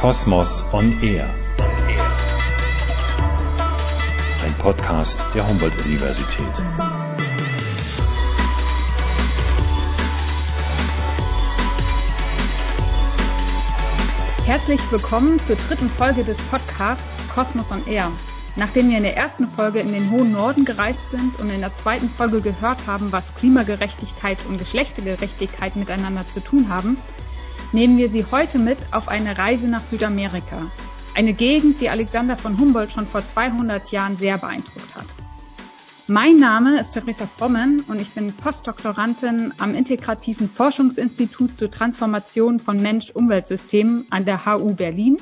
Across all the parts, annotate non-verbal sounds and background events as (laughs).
Kosmos on Air. Ein Podcast der Humboldt-Universität. Herzlich willkommen zur dritten Folge des Podcasts Kosmos on Air. Nachdem wir in der ersten Folge in den hohen Norden gereist sind und in der zweiten Folge gehört haben, was Klimagerechtigkeit und Geschlechtergerechtigkeit miteinander zu tun haben, nehmen wir Sie heute mit auf eine Reise nach Südamerika. Eine Gegend, die Alexander von Humboldt schon vor 200 Jahren sehr beeindruckt hat. Mein Name ist Theresa Frommen und ich bin Postdoktorandin am Integrativen Forschungsinstitut zur Transformation von Mensch-Umweltsystemen an der HU Berlin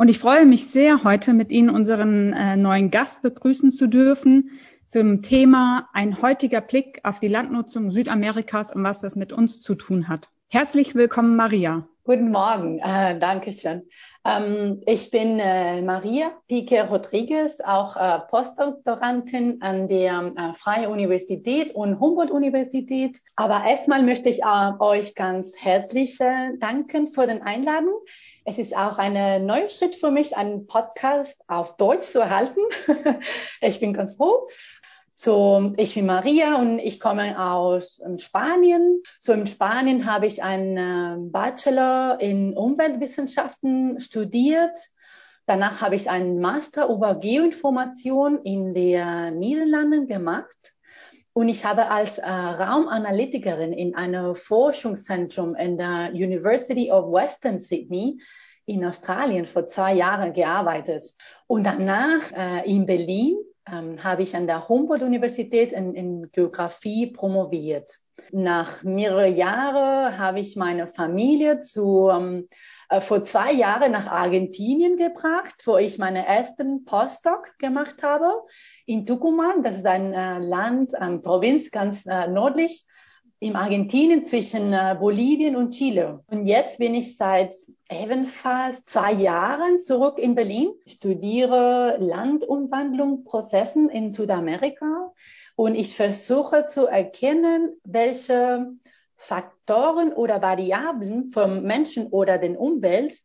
und ich freue mich sehr, heute mit Ihnen unseren äh, neuen Gast begrüßen zu dürfen zum Thema ein heutiger Blick auf die Landnutzung Südamerikas und was das mit uns zu tun hat. Herzlich willkommen, Maria. Guten Morgen, äh, danke schön. Ähm, ich bin äh, Maria Pique Rodriguez, auch äh, Postdoktorantin an der äh, Freie Universität und Humboldt-Universität. Aber erstmal möchte ich äh, euch ganz herzlich äh, danken für den Einladung. Es ist auch ein neuer Schritt für mich, einen Podcast auf Deutsch zu erhalten. (laughs) ich bin ganz froh. So, ich bin Maria und ich komme aus ähm, Spanien. So, in Spanien habe ich einen Bachelor in Umweltwissenschaften studiert. Danach habe ich einen Master über Geoinformation in den Niederlanden gemacht. Und ich habe als äh, Raumanalytikerin in einem Forschungszentrum in der University of Western Sydney in Australien vor zwei Jahren gearbeitet. Und danach äh, in Berlin ähm, habe ich an der Humboldt-Universität in, in Geografie promoviert. Nach mehreren Jahren habe ich meine Familie zu ähm, äh, vor zwei Jahren nach Argentinien gebracht, wo ich meine ersten Postdoc gemacht habe in Tucumán. Das ist ein äh, Land, eine Provinz ganz äh, nördlich in Argentinien zwischen äh, Bolivien und Chile. Und jetzt bin ich seit ebenfalls zwei Jahren zurück in Berlin, studiere Landumwandlung, Prozessen in Südamerika und ich versuche zu erkennen, welche Faktoren oder Variablen vom Menschen oder den Umwelt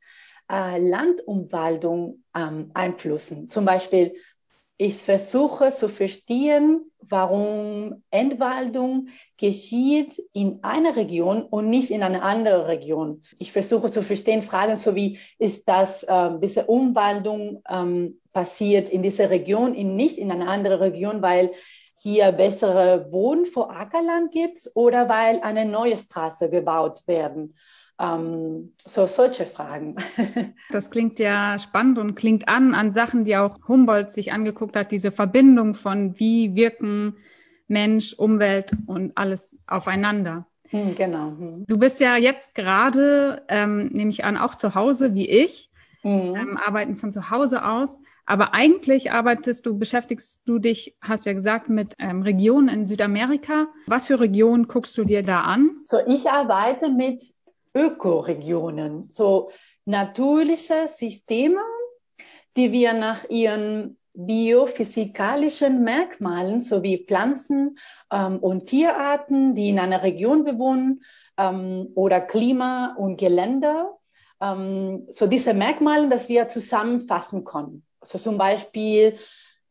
äh, Landumwandlung ähm, einflussen. Zum Beispiel, ich versuche zu verstehen, warum Entwaldung geschieht in einer Region und nicht in einer anderen Region. Ich versuche zu verstehen, Fragen so wie, ist das, äh, diese Umwandlung ähm, passiert in dieser Region, in, nicht in einer anderen Region, weil hier bessere Boden vor Ackerland gibt oder weil eine neue Straße gebaut werden. Ähm, so solche Fragen. (laughs) Das klingt ja spannend und klingt an an Sachen, die auch Humboldt sich angeguckt hat, diese Verbindung von wie wirken Mensch, Umwelt und alles aufeinander. Hm, genau. Hm. Du bist ja jetzt gerade, ähm, nehme ich an, auch zu Hause wie ich, mhm. ähm, arbeiten von zu Hause aus. Aber eigentlich arbeitest du, beschäftigst du dich, hast ja gesagt, mit ähm, Regionen in Südamerika. Was für Regionen guckst du dir da an? So, ich arbeite mit Ökoregionen, so natürliche Systeme, die wir nach ihren biophysikalischen Merkmalen sowie Pflanzen ähm, und Tierarten, die in einer Region bewohnen, ähm, oder Klima und Gelände, ähm, so diese Merkmale, dass wir zusammenfassen können. So zum Beispiel,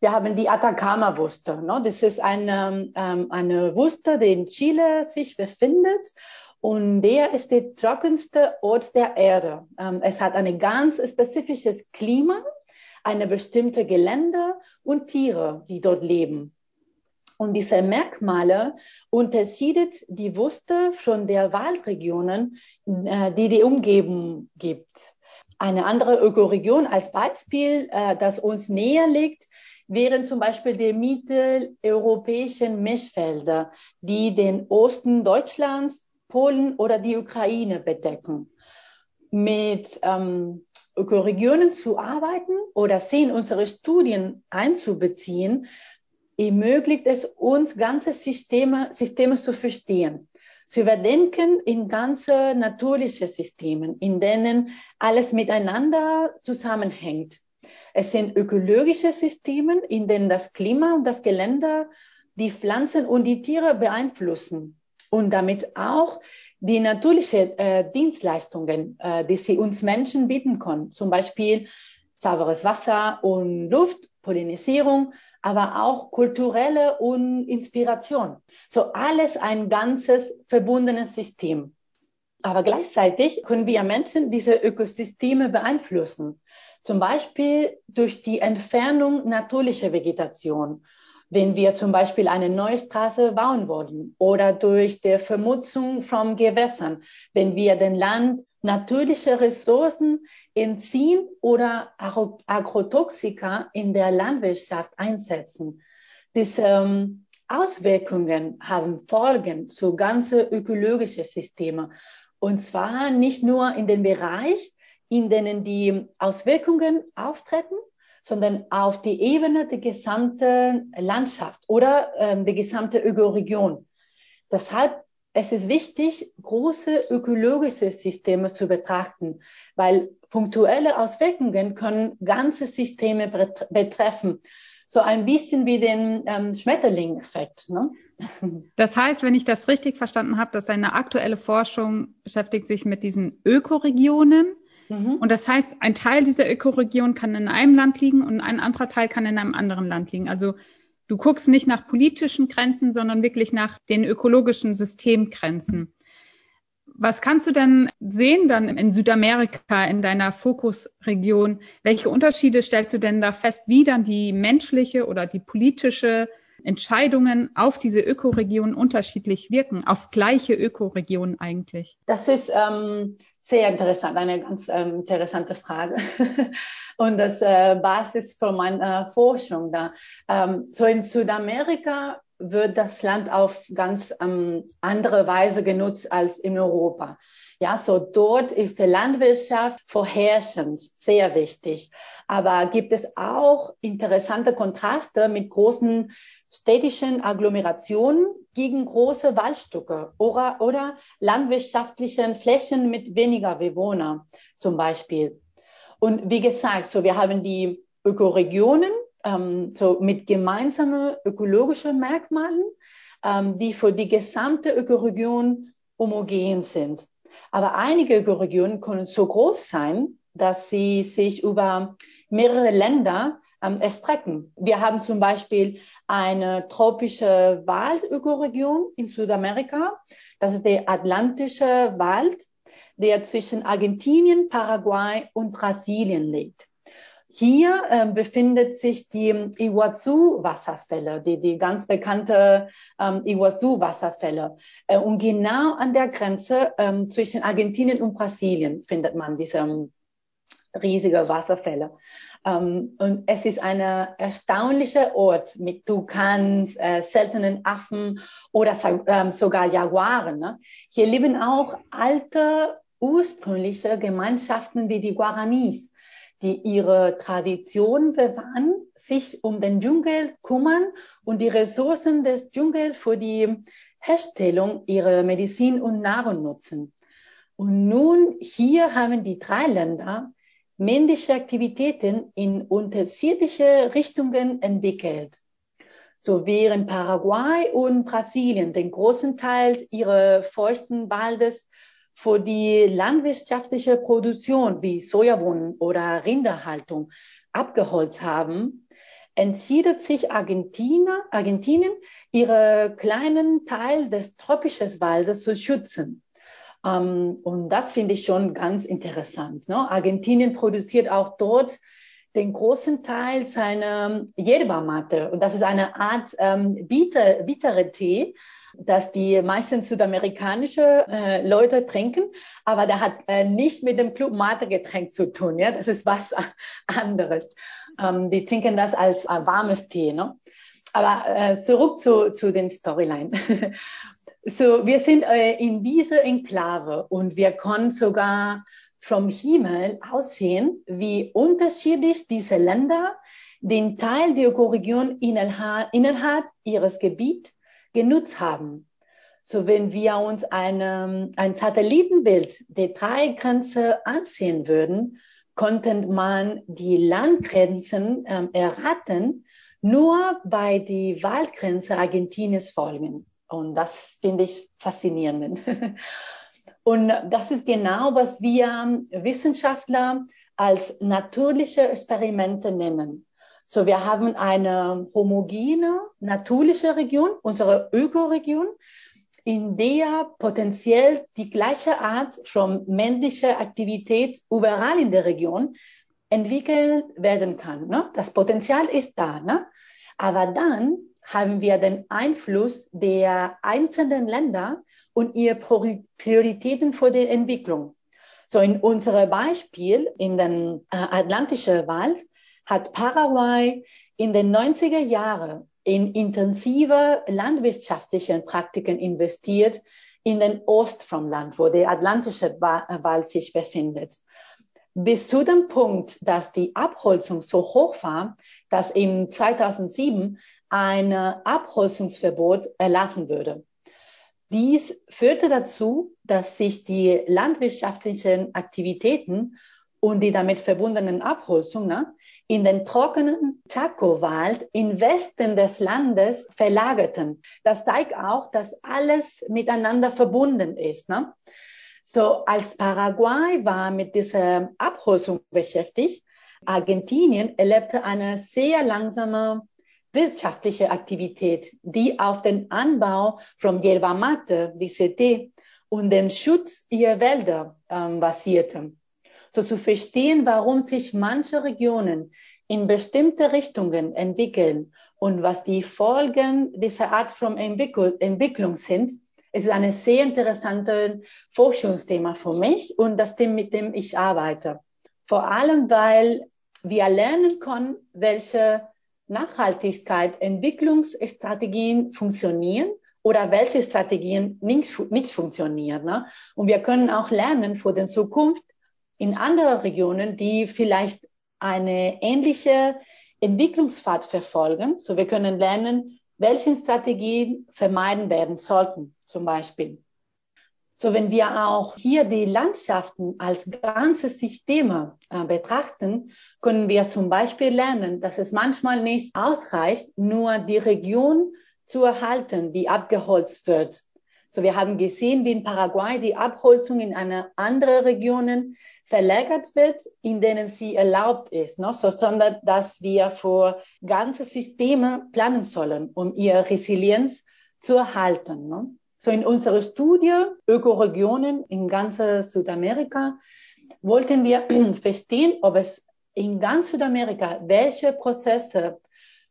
wir haben die Atacama-Wüste. Ne? Das ist eine, ähm, eine Wüste, die in Chile sich befindet. Und der ist der trockenste Ort der Erde. Ähm, es hat ein ganz spezifisches Klima, eine bestimmte Gelände und Tiere, die dort leben. Und diese Merkmale unterscheidet die Wüste von der Waldregionen, äh, die die Umgebung gibt. Eine andere Ökoregion als Beispiel, äh, das uns näher liegt, wären zum Beispiel die mitteleuropäischen Mischfelder, die den Osten Deutschlands, Polen oder die Ukraine bedecken. Mit ähm, Ökoregionen zu arbeiten oder sie in unsere Studien einzubeziehen, ermöglicht es uns, ganze Systeme, Systeme zu verstehen zu überdenken in ganze natürliche Systemen, in denen alles miteinander zusammenhängt. Es sind ökologische Systeme, in denen das Klima und das Gelände die Pflanzen und die Tiere beeinflussen. Und damit auch die natürlichen äh, Dienstleistungen, äh, die sie uns Menschen bieten können, zum Beispiel sauberes Wasser und Luft, Pollinisierung, aber auch kulturelle und Inspiration. So alles ein ganzes verbundenes System. Aber gleichzeitig können wir Menschen diese Ökosysteme beeinflussen. Zum Beispiel durch die Entfernung natürlicher Vegetation. Wenn wir zum Beispiel eine neue Straße bauen wollen oder durch die Vermutzung von Gewässern, wenn wir den Land natürliche Ressourcen entziehen oder Agrotoxika in der Landwirtschaft einsetzen. Diese ähm, Auswirkungen haben Folgen zu ganzen ökologischen Systemen. Und zwar nicht nur in dem Bereich, in denen die Auswirkungen auftreten, sondern auf die Ebene der gesamten Landschaft oder ähm, der gesamten Ökoregion. Deshalb es ist wichtig, große ökologische Systeme zu betrachten, weil punktuelle Auswirkungen können ganze Systeme betreffen. So ein bisschen wie den ähm, Schmetterling-Effekt. Ne? (laughs) Das heißt, wenn ich das richtig verstanden habe, dass eine aktuelle Forschung beschäftigt sich mit diesen Ökoregionen. Mhm. Und das heißt, ein Teil dieser Ökoregion kann in einem Land liegen und ein anderer Teil kann in einem anderen Land liegen. Also Du guckst nicht nach politischen Grenzen, sondern wirklich nach den ökologischen Systemgrenzen. Was kannst du denn sehen dann in Südamerika, in deiner Fokusregion? Welche Unterschiede stellst du denn da fest, wie dann die menschliche oder die politische Entscheidungen auf diese Ökoregion unterschiedlich wirken, auf gleiche Ökoregionen eigentlich? Das ist ähm, sehr interessant, eine ganz ähm, interessante Frage. (laughs) Und das äh, Basis für meine Forschung da. Ähm, so in Südamerika wird das Land auf ganz ähm, andere Weise genutzt als in Europa. Ja, so dort ist die Landwirtschaft vorherrschend, sehr wichtig. Aber gibt es auch interessante Kontraste mit großen städtischen Agglomerationen gegen große Waldstücke oder, oder landwirtschaftlichen Flächen mit weniger Bewohnern zum Beispiel. Und wie gesagt, so wir haben die Ökoregionen ähm, so mit gemeinsamen ökologischen Merkmalen, ähm, die für die gesamte Ökoregion homogen sind. Aber einige Ökoregionen können so groß sein, dass sie sich über mehrere Länder ähm, erstrecken. Wir haben zum Beispiel eine tropische Waldökoregion in Südamerika. Das ist der Atlantische Wald der zwischen Argentinien, Paraguay und Brasilien liegt. Hier äh, befindet sich die Iguazu-Wasserfälle, die, die ganz bekannte ähm, Iguazu-Wasserfälle. Äh, und genau an der Grenze ähm, zwischen Argentinien und Brasilien findet man diese ähm, riesige Wasserfälle. Ähm, und es ist ein erstaunlicher Ort mit Tukans, äh, seltenen Affen oder ähm, sogar Jaguaren. Ne? Hier leben auch alte ursprüngliche Gemeinschaften wie die Guaranis, die ihre Tradition bewahren, sich um den Dschungel kümmern und die Ressourcen des Dschungels für die Herstellung ihrer Medizin und Nahrung nutzen. Und nun hier haben die drei Länder männliche Aktivitäten in unterschiedliche Richtungen entwickelt. So während Paraguay und Brasilien den großen Teil ihrer feuchten Waldes für die landwirtschaftliche Produktion wie Sojabohnen oder Rinderhaltung abgeholzt haben, entschieden sich Argentina, Argentinien, ihre kleinen Teil des tropischen Waldes zu schützen. Um, ähm, und das finde ich schon ganz interessant. Ne? Argentinien produziert auch dort den großen Teil seiner Yerba. Und das ist eine Art ähm, bitter, bittere Tee, dass die meisten südamerikanische äh, Leute trinken, aber der hat äh, nicht mit dem Club Mate Getränk zu tun. Ja, das ist was (laughs) anderes. Ähm, die trinken das als äh, warmes Tee. Ne? Aber äh, zurück zu, zu den Storyline. (laughs) so, wir sind äh, in dieser Enklave und wir können sogar vom Himmel aussehen, wie unterschiedlich diese Länder den Teil der Ökoregion innerhalb, innerhalb ihres Gebiets genutzt haben. So, wenn wir uns eine, ein Satellitenbild der Dreigrenze ansehen würden, konnte man die Landgrenzen ähm, erraten, nur bei die Waldgrenze Argentiniens folgen. Und das finde ich faszinierend. (laughs) Und das ist genau, was wir Wissenschaftler als natürliche Experimente nennen. So, wir haben eine homogene, natürliche Region, unsere Ökoregion, in der potenziell die gleiche Art von männlicher Aktivität überall in der Region entwickelt werden kann. Ne? Das Potenzial ist da. Ne? Aber dann haben wir den Einfluss der einzelnen Länder und ihre Prioritäten für die Entwicklung. So in unserem Beispiel in den äh, Atlantischen Wald hat Paraguay in den 90er Jahren in intensive landwirtschaftliche Praktiken investiert in den Ost vom Land, wo der Atlantische Wald sich befindet. Bis zu dem Punkt, dass die Abholzung so hoch war, dass im 2007 ein Abholzungsverbot erlassen würde. Dies führte dazu, dass sich die landwirtschaftlichen Aktivitäten und die damit verbundenen Abholzungen ne, in den trockenen Chaco-Wald im Westen des Landes verlagerten. Das zeigt auch, dass alles miteinander verbunden ist. Ne? So als Paraguay war mit dieser Abholzung beschäftigt, Argentinien erlebte eine sehr langsame wirtschaftliche Aktivität, die auf den Anbau von Yerba Mate, DCT, und dem Schutz ihrer Wälder ähm, basierte so zu verstehen, warum sich manche Regionen in bestimmte Richtungen entwickeln und was die Folgen dieser Art von Entwicklung, sind, ist ein sehr interessantes Forschungsthema für mich und das Thema, mit dem ich arbeite. Vor allem, weil wir lernen können, welche Nachhaltigkeit, Entwicklungsstrategien funktionieren oder welche Strategien nicht, nicht funktionieren. Ne? Und wir können auch lernen für die Zukunft, in anderen Regionen, die vielleicht eine ähnliche Entwicklungspfad verfolgen. So wir können lernen, welche Strategien vermeiden werden sollten, zum Beispiel. So wenn wir auch hier die Landschaften als ganze Systeme äh, betrachten, können wir zum Beispiel lernen, dass es manchmal nicht ausreicht, nur die Region zu erhalten, die abgeholzt wird. So wir haben gesehen, wie in Paraguay die Abholzung in eine andere Regionen verlagert wird, in denen sie erlaubt ist, ne? so, sondern dass wir für ganze Systeme planen sollen, um ihre Resilienz zu erhalten. Ne? So in unserer Studie Ökoregionen in ganz Südamerika wollten wir (clears throat) verstehen, ob es in ganz Südamerika welche Prozesse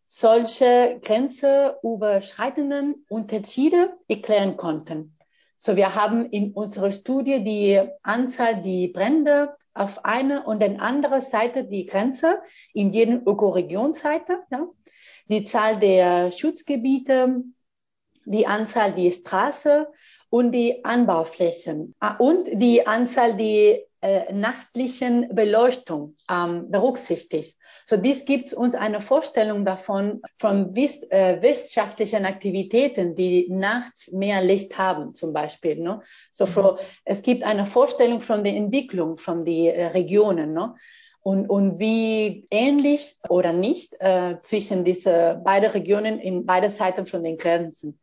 solche grenzüberschreitenden Unterschiede erklären konnten. So, wir haben in unserer Studie die Anzahl die Brände auf einer und der anderen Seite die Grenze in jedem Ökoregionseite, ja, die Zahl der Schutzgebiete, die Anzahl die Straße und die Anbauflächen. Ah, und die Anzahl die äh, nachtlichen Beleuchtung ähm, berücksichtigt. So dies gibt uns eine Vorstellung davon, von wiss, äh, wissenschaftlichen Aktivitäten, die nachts mehr Licht haben, zum Beispiel. Ne? So für, es gibt eine Vorstellung von der Entwicklung von den äh, Regionen. Ne? Und, und wie ähnlich oder nicht äh, zwischen diese beiden Regionen in beide Seiten von den Grenzen.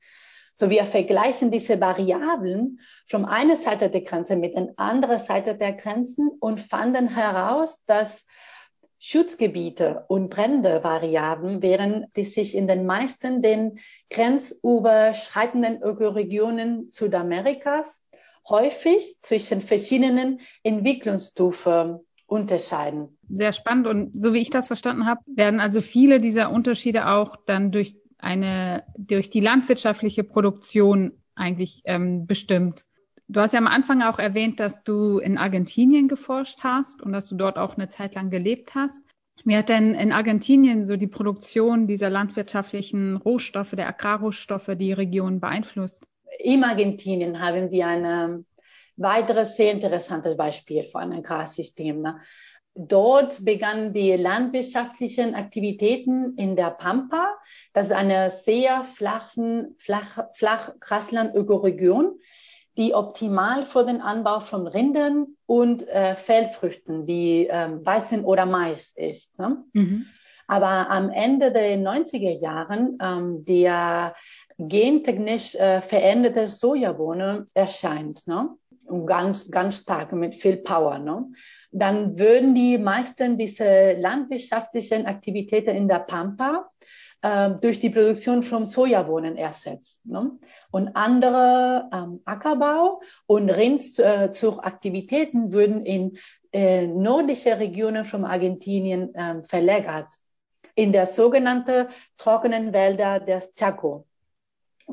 So wir vergleichen diese Variablen von einer Seite der Grenze mit der anderen Seite der Grenzen und fanden heraus, dass Schutzgebiete und Brände-Variablen, während die sich in den meisten den grenzüberschreitenden Ökoregionen Südamerikas häufig zwischen verschiedenen Entwicklungsstufen unterscheiden. Sehr spannend und so wie ich das verstanden habe, werden also viele dieser Unterschiede auch dann durch eine durch die landwirtschaftliche Produktion eigentlich ähm, bestimmt. Du hast ja am Anfang auch erwähnt, dass du in Argentinien geforscht hast und dass du dort auch eine Zeit lang gelebt hast. Wie hat denn in Argentinien so die Produktion dieser landwirtschaftlichen Rohstoffe, der Agrarrohstoffe, die Region beeinflusst? In Argentinien haben wir ein weiteres sehr interessantes Beispiel für ein Agrarsystem. Dort begannen die landwirtschaftlichen Aktivitäten in der Pampa. Das ist eine sehr flachen, flach, flach Grasland-Ökoregion die optimal für den Anbau von Rindern und äh, Feldfrüchten wie ähm, Weizen oder Mais ist. Ne? Mhm. Aber am Ende der 90er Jahren, ähm, der gentechnisch äh, veränderte Sojabohne erscheint, ne? Ganz, ganz stark mit viel Power, ne? Dann würden die meisten diese landwirtschaftlichen Aktivitäten in der Pampa äh, durch die Produktion von Sojabohnen ersetzt. Ne? Und andere ähm, Ackerbau und Rindzuchtaktivitäten würden in äh, nördliche Regionen von Argentinien äh, verlagert, in der sogenannten trockenen Wälder des Chaco.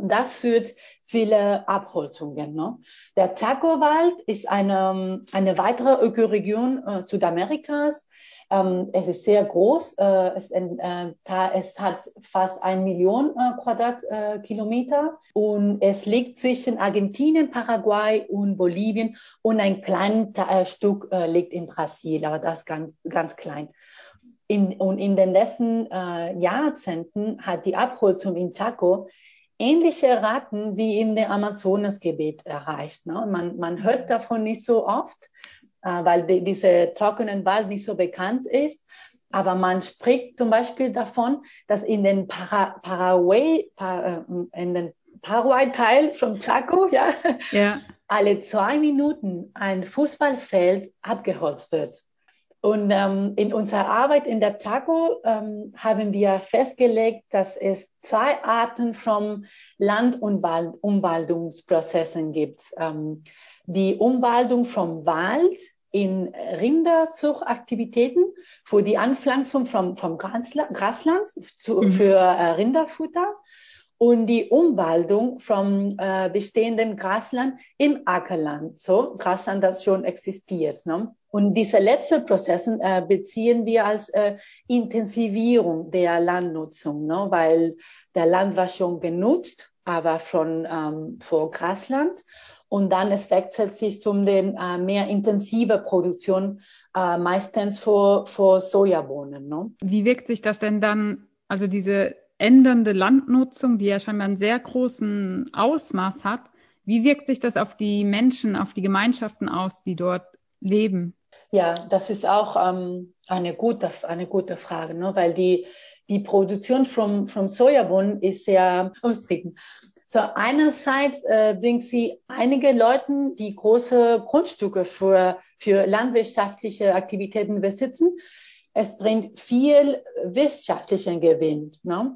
Das führt viele Abholzungen. Ne? Der Chaco-Wald ist eine, eine weitere Ökoregion äh, Südamerikas. Ähm, es ist sehr groß. Äh, es, äh, es, hat fast ein Million äh, Quadratkilometer und es liegt zwischen Argentinien, Paraguay und Bolivien und ein kleines äh, Stück äh, liegt in Brasilien, aber das ganz, ganz klein. In, und in den letzten äh, Jahrzehnten hat die Abholzung in Chaco ähnliche Raten wie in der Amazonasgebiet erreicht. Ne? Man, man hört davon nicht so oft, äh, weil die, dieser trockenen Wald nicht so bekannt ist. Aber man spricht zum Beispiel davon, dass in den Para Paraguay, para, äh, in den Paraguay-Teil von Chaco, ja, ja, (laughs) alle zwei Minuten ein Fußballfeld abgeholzt wird. Und ähm, in unserer Arbeit in der Chaco ähm, haben wir festgelegt, dass es zwei Arten von Land- und Umwaldungsprozessen gibt. Ähm, die Umwaldung vom Wald in Rinderzuchtaktivitäten für die Anpflanzung vom, vom Grasland zu, mhm. für äh, Rinderfutter und die Umwaldung vom äh, bestehenden Grasland im Ackerland, so Grasland, das schon existiert. Ne? Und diese letzten Prozesse äh, beziehen wir als äh, Intensivierung der Landnutzung, ne? weil der Land war schon genutzt, aber von ähm, vor Grasland. Und dann es wechselt sich zum den äh, mehr intensive Produktion, äh, meistens vor, vor Sojabohnen. Ne? Wie wirkt sich das denn dann, also diese ändernde Landnutzung, die ja scheinbar einen sehr großen Ausmaß hat, wie wirkt sich das auf die Menschen, auf die Gemeinschaften aus, die dort leben? Ja, das ist auch ähm, eine, gute, eine gute Frage, ne? weil die, die Produktion von, von Sojabohnen ist sehr umstritten. So einerseits äh, bringt sie einige Leute, die große Grundstücke für, für landwirtschaftliche Aktivitäten besitzen. Es bringt viel wirtschaftlichen Gewinn. Ne?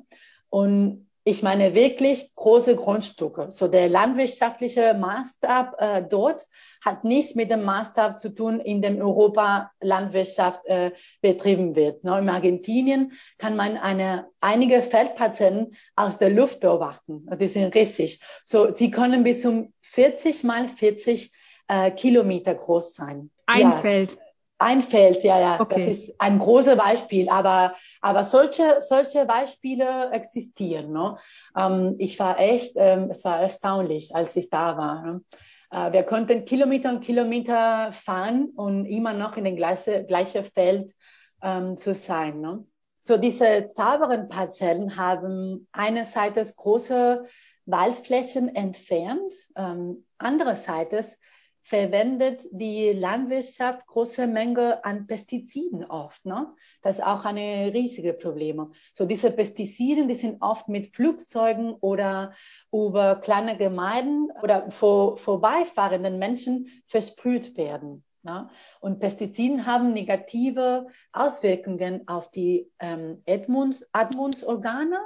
Und ich meine wirklich große Grundstücke. So der landwirtschaftliche Maßstab äh, dort hat nichts mit dem Maßstab zu tun, in dem Europa Landwirtschaft äh, betrieben wird. Ne? In Argentinien kann man eine, einige Feldparzellen aus der Luft beobachten. Die sind riesig. So, sie können bis zum 40 mal 40 äh, Kilometer groß sein. Ein ja. Feld. Ein Feld, ja, ja. Okay. Das ist ein großes Beispiel. Aber, aber solche, solche Beispiele existieren. Ne? Ähm, ich war echt, ähm, es war erstaunlich, als ich da war. Ne? Äh, wir konnten Kilometer und Kilometer fahren und immer noch in den gleichen gleiche Feld ähm, zu sein. Ne? So diese sauberen Parzellen haben einerseits große Waldflächen entfernt, ähm, andererseits verwendet die Landwirtschaft große Menge an Pestiziden oft. Ne? Das ist auch eine riesige Problem. So diese Pestizide, die sind oft mit Flugzeugen oder über kleine Gemeinden oder vor, vorbeifahrenden Menschen versprüht werden. Ja? Und Pestizide haben negative Auswirkungen auf die ähm, Atmunds, Atmungsorgane,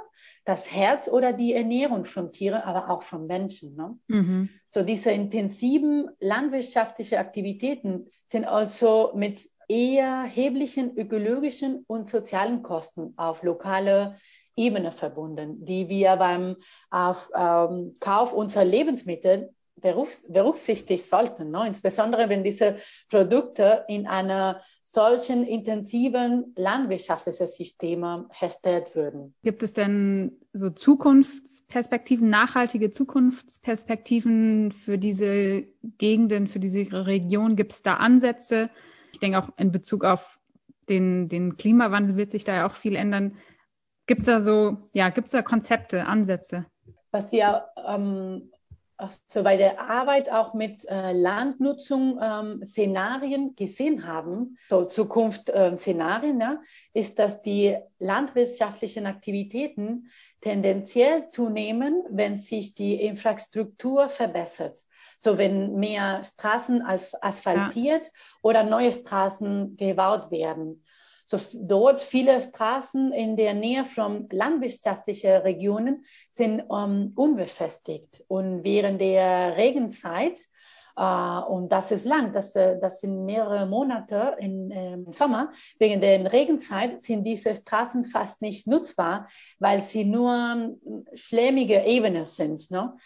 das Herz oder die Ernährung von Tieren, aber auch von Menschen. Ne? Mhm. So diese intensiven landwirtschaftlichen Aktivitäten sind also mit eher erheblichen ökologischen und sozialen Kosten auf lokale Ebene verbunden, die wir beim auf, ähm, Kauf unserer Lebensmittel berücksichtigt sollten, ne? insbesondere wenn diese Produkte in einer solchen intensiven landwirtschaftlichen Systeme herstellt würden. Gibt es denn so Zukunftsperspektiven, nachhaltige Zukunftsperspektiven für diese Gegenden, für diese Region? Gibt es da Ansätze? Ich denke auch in Bezug auf den, den Klimawandel wird sich da ja auch viel ändern. Gibt es da so, ja, gibt es da Konzepte, Ansätze? Was wir ähm, so bei der Arbeit auch mit äh, Landnutzung ähm, Szenarien gesehen haben, so Zukunft äh, Szenarien, ja, ist, dass die landwirtschaftlichen Aktivitäten tendenziell zunehmen, wenn sich die Infrastruktur verbessert. So wenn mehr Straßen als asphaltiert ja. oder neue Straßen gebaut werden. So dort viele Straßen in der Nähe von landwirtschaftlichen Regionen sind um, unbefestigt und während der Regenzeit Uh, und das ist lang, das, äh, das sind mehrere Monate in, äh, im Sommer. Wegen der Regenzeit sind diese Straßen fast nicht nutzbar, weil sie nur schlemmige Ebenen sind. Ne?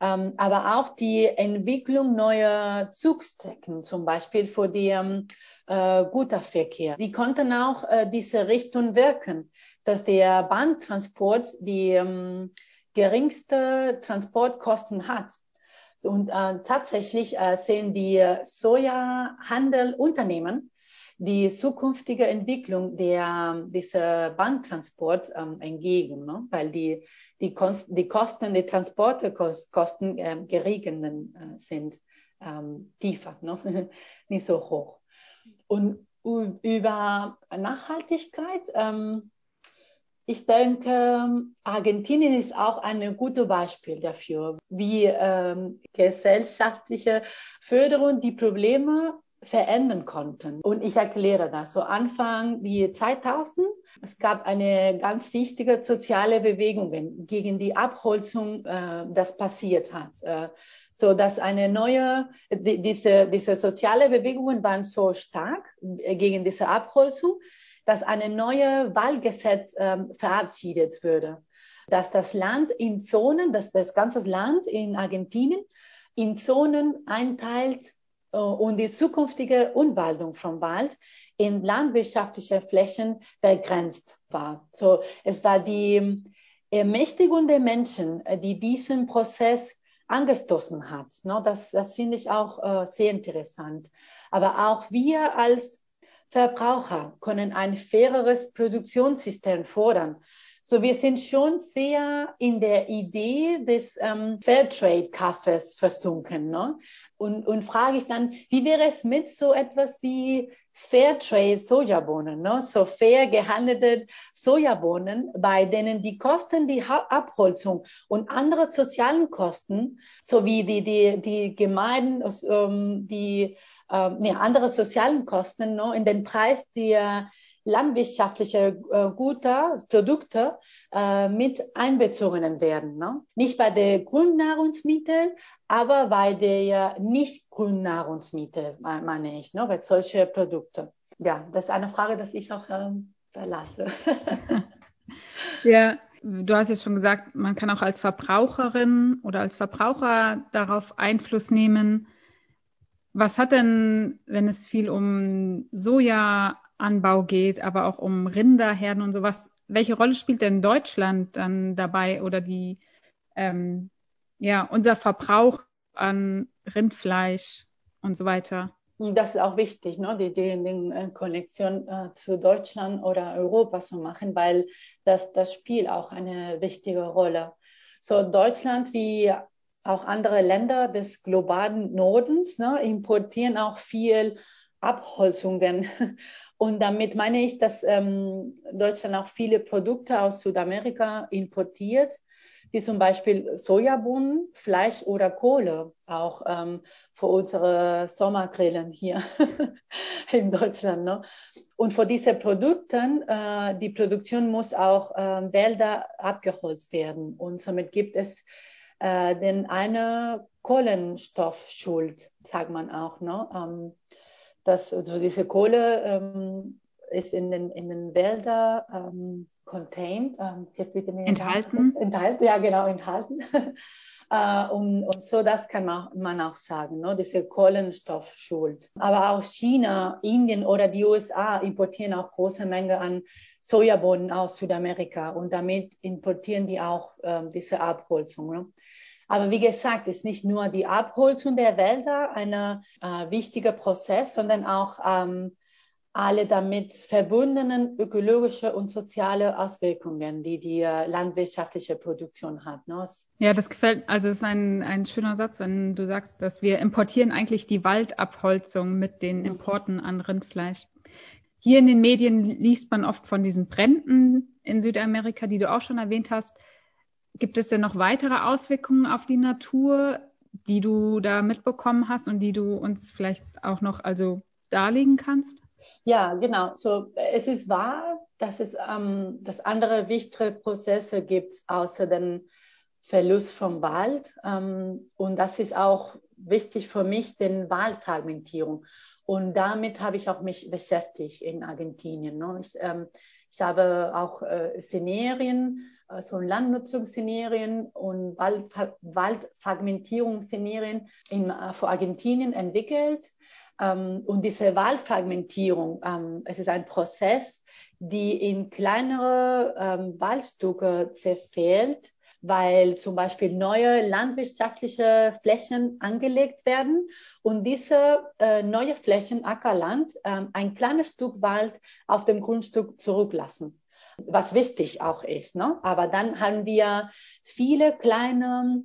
Ähm, aber auch die Entwicklung neuer Zugstrecken, zum Beispiel für den äh, Güterverkehr, die konnten auch äh, diese Richtung wirken, dass der Bahntransport die ähm, geringste Transportkosten hat. Und äh, tatsächlich äh, sehen die Sojahandelunternehmen die zukünftige Entwicklung der, dieser Bahntransport ähm, entgegen, ne? weil die, die, die Kosten, die Transportkosten äh, geringen äh, sind, ähm, tiefer, ne? (laughs) nicht so hoch. Und über Nachhaltigkeit, ähm, ich denke, Argentinien ist auch ein gutes Beispiel dafür, wie ähm, gesellschaftliche Förderung die Probleme verändern konnten. Und ich erkläre das. So Anfang die 2000, es gab eine ganz wichtige soziale Bewegung gegen die Abholzung, äh, das passiert hat. Äh, so dass eine neue, die, diese, diese soziale Bewegungen waren so stark äh, gegen diese Abholzung, dass eine neue Wahlgesetz äh, verabschiedet würde. Dass das Land in Zonen, dass das ganze Land in Argentinien in Zonen einteilt, und die zukünftige Umwandlung vom Wald in landwirtschaftliche Flächen begrenzt war. So, es war die Ermächtigung der Menschen, äh, die diesen Prozess angestoßen hat. Das, das finde ich auch äh, sehr interessant. Aber auch wir als Verbraucher können ein faireres Produktionssystem fordern. So, wir sind schon sehr in der Idee des ähm, Fairtrade-Kaffees versunken. Ne? Und, und frage ich dann, wie wäre es mit so etwas wie Fairtrade Sojabohnen, ne? so fair gehandelte Sojabohnen, bei denen die Kosten, die Abholzung und andere sozialen Kosten sowie die, die, die Gemeinden, ähm, die äh, nee, andere sozialen Kosten ne? in den Preis der landwirtschaftliche äh, Güter, Produkte äh, mit einbezogen werden. Ne? Nicht bei den Grundnahrungsmitteln, aber bei den nicht-Grundnahrungsmitteln, meine ich, ne? bei solchen Produkten. Ja, das ist eine Frage, die ich auch ähm, verlasse. (laughs) ja, du hast jetzt schon gesagt, man kann auch als Verbraucherin oder als Verbraucher darauf Einfluss nehmen. Was hat denn, wenn es viel um Soja Anbau geht, aber auch um Rinderherden und sowas. Welche Rolle spielt denn Deutschland dann dabei oder die, ähm, ja, unser Verbrauch an Rindfleisch und so weiter? Das ist auch wichtig, ne? die, die, die äh, Konnexion äh, zu Deutschland oder Europa zu machen, weil das, das spielt auch eine wichtige Rolle. So Deutschland wie auch andere Länder des globalen Nordens ne, importieren auch viel Abholzungen (laughs) und damit meine ich, dass ähm, Deutschland auch viele Produkte aus Südamerika importiert, wie zum Beispiel Sojabohnen, Fleisch oder Kohle, auch ähm, für unsere Sommergrillen hier (laughs) in Deutschland. Ne? Und für diese Produkte, äh, die Produktion muss auch äh, Wälder abgeholzt werden. Und somit gibt es äh, denn eine Kohlenstoffschuld, sagt man auch. Ne? Ähm, dass also diese Kohle ähm, ist in den, in den Wäldern ähm, contained, ähm, enthalten. Enthalten, ja genau, enthalten. (laughs) äh, und, und so, das kann man, man auch sagen, ne? diese Kohlenstoffschuld. Aber auch China, Indien oder die USA importieren auch große Mengen an Sojabohnen aus Südamerika und damit importieren die auch ähm, diese Abholzung. Ne? Aber wie gesagt, ist nicht nur die Abholzung der Wälder ein äh, wichtiger Prozess, sondern auch ähm, alle damit verbundenen ökologische und soziale Auswirkungen, die die äh, landwirtschaftliche Produktion hat. Ne? Ja, das gefällt, also es ist ein, ein schöner Satz, wenn du sagst, dass wir importieren eigentlich die Waldabholzung mit den Importen an Rindfleisch. Hier in den Medien liest man oft von diesen Bränden in Südamerika, die du auch schon erwähnt hast. Gibt es denn noch weitere Auswirkungen auf die Natur, die du da mitbekommen hast und die du uns vielleicht auch noch also darlegen kannst? Ja, genau. So, es ist wahr, dass es ähm, dass andere wichtige Prozesse gibt außer dem Verlust vom Wald. Ähm, und das ist auch wichtig für mich, den Waldfragmentierung. Und damit habe ich auch mich beschäftigt in Argentinien. Ne? Ich, ähm, ich habe auch äh, Szenarien, äh, so Landnutzungsszenarien und Wald, Waldfragmentierungsszenarien in, äh, für Argentinien entwickelt. Ähm, und diese Waldfragmentierung, ähm, es ist ein Prozess, die in kleinere ähm, Waldstücke zerfällt weil zum Beispiel neue landwirtschaftliche Flächen angelegt werden und diese äh, neue Flächen, Ackerland, äh, ein kleines Stück Wald auf dem Grundstück zurücklassen. Was wichtig auch ist. Ne? Aber dann haben wir viele kleine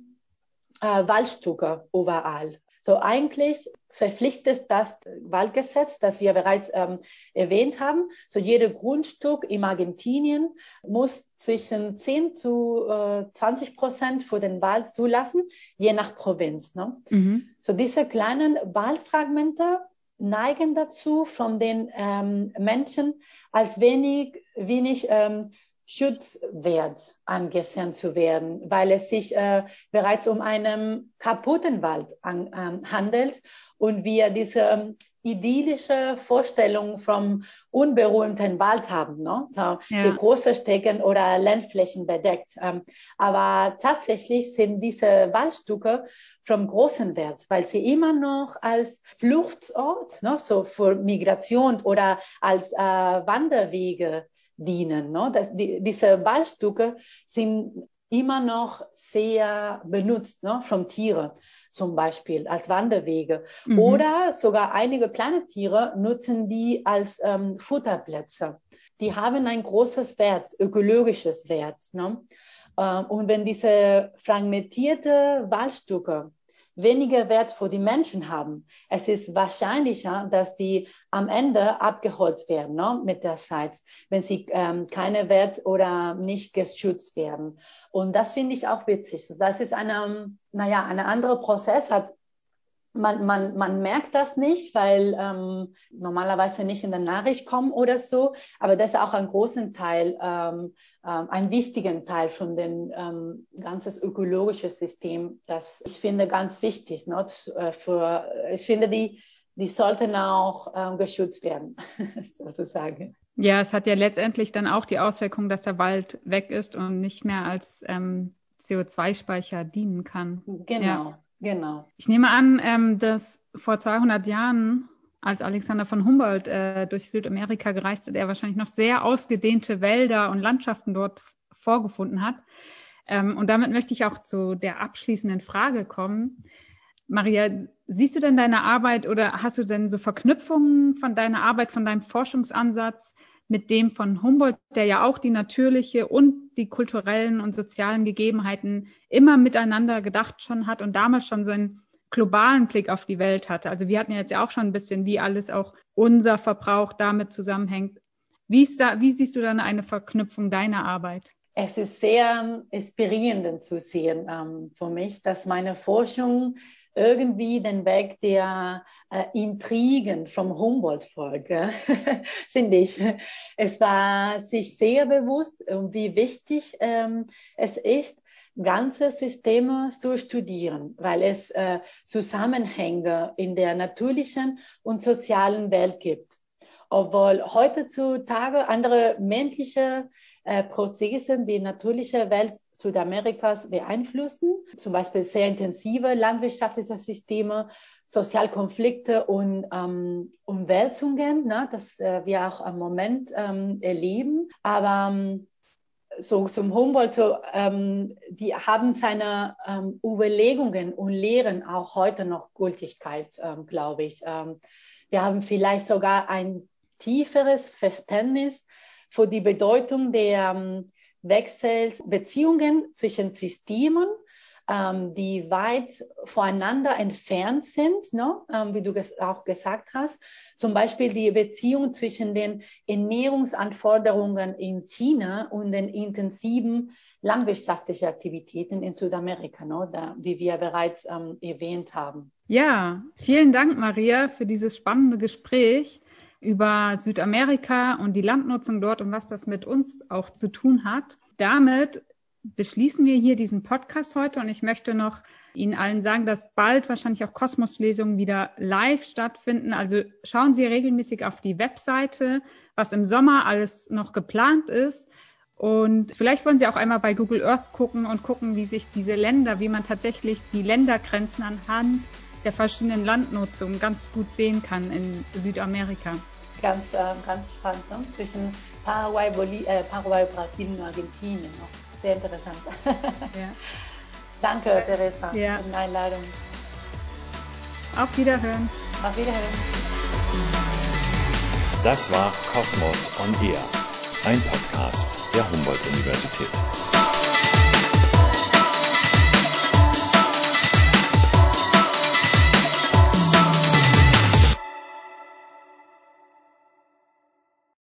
äh, Waldstücke überall. So eigentlich verpflichtet das Waldgesetz, das wir bereits ähm, erwähnt haben. So jede Grundstück in Argentinien muss zwischen 10 zu äh, 20 Prozent für den Wald zulassen, je nach Provinz. Ne? Mhm. So diese kleinen Waldfragmente neigen dazu, von den ähm, Menschen als wenig, wenig ähm, Schutzwert angesehen zu werden, weil es sich äh, bereits um einen kaputten Wald an, ähm, handelt und wir diese ähm, idyllische Vorstellung vom unberührten Wald haben, ne? ja. die große Stecken oder Landflächen bedeckt. Ähm, aber tatsächlich sind diese Waldstücke vom großen Wert, weil sie immer noch als Fluchtort, ne? so für Migration oder als äh, Wanderwege dienen. Ne? Das, die, diese Waldstücke sind immer noch sehr benutzt ne? von Tieren zum Beispiel als Wanderwege. Mhm. Oder sogar einige kleine Tiere nutzen die als ähm, Futterplätze. Die haben ein großes Wert, ökologisches Wert. Ne? Ähm, und wenn diese fragmentierte Waldstücke weniger Wert für die Menschen haben. Es ist wahrscheinlicher, dass die am Ende abgeholzt werden ne, mit der Zeit, wenn sie ähm, keine Wert oder nicht geschützt werden. Und das finde ich auch witzig. Das ist eine, naja, ein anderer Prozess, hat man, man, man merkt das nicht, weil ähm, normalerweise nicht in der Nachricht kommen oder so, aber das ist auch ein großen Teil, ähm, äh, ein wichtigen Teil von dem ähm, ganzes ökologischen System, das ich finde ganz wichtig. Ne, äh, für, ich finde, die, die sollten auch ähm, geschützt werden, (laughs) sozusagen. Ja, es hat ja letztendlich dann auch die Auswirkung, dass der Wald weg ist und nicht mehr als ähm, CO2-Speicher dienen kann. Genau. Ja. Genau. Ich nehme an, ähm, dass vor 200 Jahren, als Alexander von Humboldt äh, durch Südamerika gereist ist, er wahrscheinlich noch sehr ausgedehnte Wälder und Landschaften dort vorgefunden hat. Ähm, und damit möchte ich auch zu der abschließenden Frage kommen. Maria, siehst du denn deine Arbeit oder hast du denn so Verknüpfungen von deiner Arbeit, von deinem Forschungsansatz mit dem von Humboldt, der ja auch die natürliche und die kulturellen und sozialen Gegebenheiten immer miteinander gedacht schon hat und damals schon so einen globalen Blick auf die Welt hatte. Also wir hatten ja jetzt ja auch schon ein bisschen, wie alles auch unser Verbrauch damit zusammenhängt. Wie, ist da, wie siehst du dann eine Verknüpfung deiner Arbeit? Es ist sehr inspirierend zu sehen ähm, für mich, dass meine Forschung irgendwie den Weg der äh, Intrigen vom Humboldt folge, (laughs) finde ich. Es war sich sehr bewusst, wie wichtig ähm, es ist, ganze Systeme zu studieren, weil es äh, Zusammenhänge in der natürlichen und sozialen Welt gibt. Obwohl heutzutage andere menschliche äh, Prozesse die natürliche Welt Südamerikas beeinflussen, zum Beispiel sehr intensive landwirtschaftliche Systeme, Sozialkonflikte und ähm, Umwälzungen, ne, das äh, wir auch im Moment ähm, erleben. Aber ähm, so zum Humboldt, so, ähm, die haben seine ähm, Überlegungen und Lehren auch heute noch Gültigkeit, ähm, glaube ich. Ähm, wir haben vielleicht sogar ein tieferes Verständnis für die Bedeutung der ähm, Wechselbeziehungen zwischen Systemen ähm, die weit voneinander entfernt sind, ne? Ähm, wie du auch gesagt hast. Zum Beispiel die Beziehung zwischen den Ernährungsanforderungen in China und den intensiven landwirtschaftlichen Aktivitäten in Südamerika, ne? da, wie wir bereits ähm, erwähnt haben. Ja, vielen Dank, Maria, für dieses spannende Gespräch über Südamerika und die Landnutzung dort und was das mit uns auch zu tun hat. Damit beschließen wir hier diesen Podcast heute und ich möchte noch Ihnen allen sagen, dass bald wahrscheinlich auch Kosmoslesungen wieder live stattfinden. Also schauen Sie regelmäßig auf die Webseite, was im Sommer alles noch geplant ist. Und vielleicht wollen Sie auch einmal bei Google Earth gucken und gucken, wie sich diese Länder, wie man tatsächlich die Ländergrenzen anhand der verschiedenen Landnutzungen ganz gut sehen kann in Südamerika. Ganz, äh, ganz spannend, ne? zwischen Paraguay, Boli äh, Paraguay, Brasilien und Argentinien. Noch. Sehr interessant. ja. (laughs) Danke, Teresa, ja. für die Einladung. Auf Wiederhören. Auf Wiederhören. Das war Kosmos on Air, ein Podcast der Humboldt-Universität.